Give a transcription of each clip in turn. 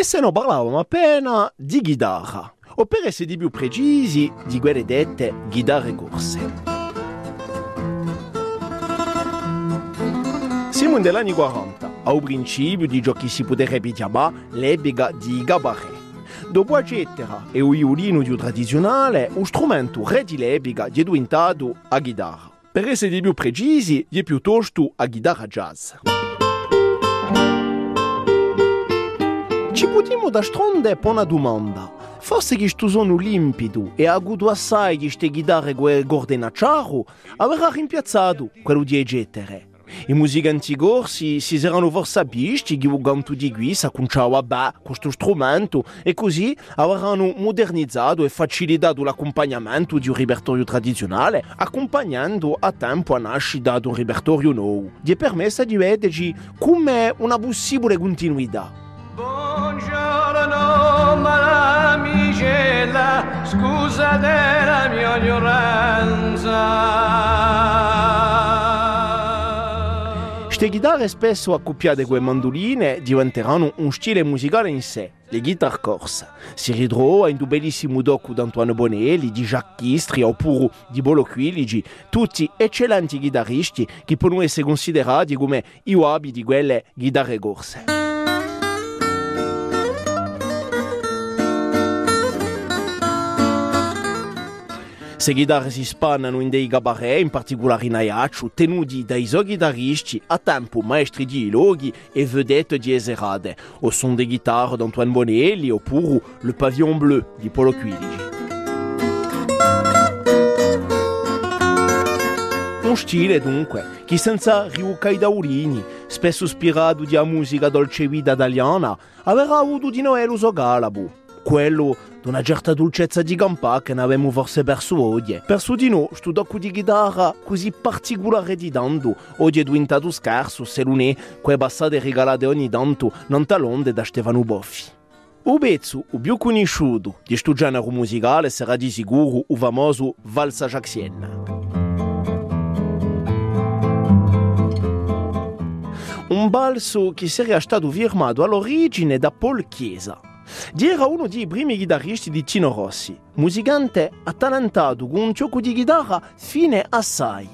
E se no parlavamo appena di chitarra, o per essere più precisi, di quelle dette chitarre corse. Siamo negli anni 40, al principio di ciò che si potrebbe chiamare l'epoca di cabaret. Dopo la cettera e il violino più tradizionale, lo strumento re di l'epoca è diventato la chitarra. Per essere più precisi, è piuttosto la chitarra jazz. Ci potremmo da stronde per una domanda. Forse che sto sono limpido e avuto assai di queste chitarre che Gordon Ciaro avrà rimpiazzato quello di egettere. I musicanti corsi si saranno forse visti che il canto di guisa conciava bene questo strumento e così avranno modernizzato e facilitato l'accompagnamento di un repertorio tradizionale, accompagnando a tempo la nascita di un repertorio nuovo, che permessa di vederci come una possibile continuità. Buongiorno, malamicella, scusa della mia ignoranza. Queste chitarre spesso accoppiate con le mandoline diventeranno un stile musicale in sé, le guitar corse. Si ritrova in un bellissimo docu di Antoine Bonelli, di Jacques Chistri oppure di Bolo Quiligi, tutti eccellenti chitarristi che possono essere considerati come i wabi di quelle chitarre corse. Se chitarre si spannano in dei cabaret, in particolare in Ajaccio, tenuti dai suoi chitarristi a tempo maestri di loghi e vedette di eserade, o son de chitarre d'Antoine Bonelli oppure Le Pavillon Bleu di Polo Quiligi. Un stile dunque che senza riucca i daurini, spesso ispirato di musica dolce vita italiana, avrà avuto di noi l'uso galabo, quello di una certa dolcezza di campa che ne avevamo forse perso oggi. Perso di noi, sto tocco di chitarra così particolare di tanto, oggi è diventato scarso se non è quelle passate regalate ogni tanto non talonde da Stefano Boffi. O pezzo, o più conosciuto di questo genere musicale sarà di sicuro il famoso Valsa Jaxienne. Un balzo che sarebbe stato firmato all'origine da Paul Chiesa. Era uno dei primi chitarristi di Tino Rossi, musicante attalentato con un gioco di chitarra fine assai.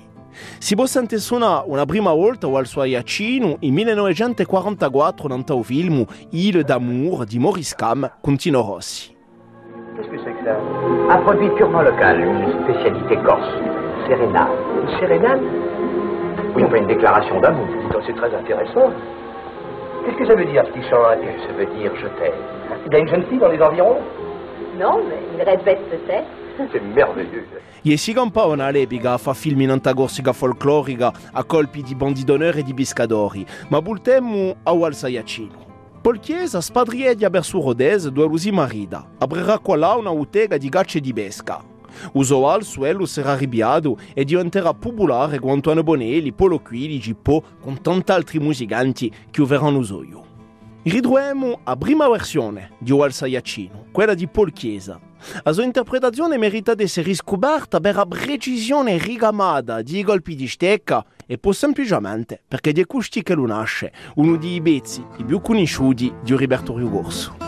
Si può sentire suonare una prima volta al suo Iacino in 1944 nel film Il d'amour di Maurice Cam con Tino Rossi. Qu'est-ce que c'est que ça Un produit purement local, une spécialité corse. Sérénade. Une sérénade Oui, on fait une déclaration d'amour. C'est très intéressant. Qu'est-ce que ça veut dire, petit chant Ça veut dire je t'aime. Il y a une jeune fille dans les environs Non, mais il répète peut-être. C'est merveilleux. E si campavano all'epica a fare film in antagorsica folclorica a colpi di bandi d'onore e di biscadori, ma bultemmo a Walsa Iacino. Paul Chiesa spadriedia verso Rodese due lusi marida, aprirà qua là una utega di gacce di pesca. Usò al suelo sarà arrabbiato e diventerà popolare con Antonio Bonelli, Polo Quiligi, po con tanti altri musicanti che verranno usoio. Ritroviamo la prima versione di Walsa Iacino, quella di Paul Chiesa. La sua interpretazione merita di essere riscoperta per la precisione rigamata di colpi di stecca e poi semplicemente perché di questi che lo nasce, uno dei pezzi più conosciuti di un repertorio corso.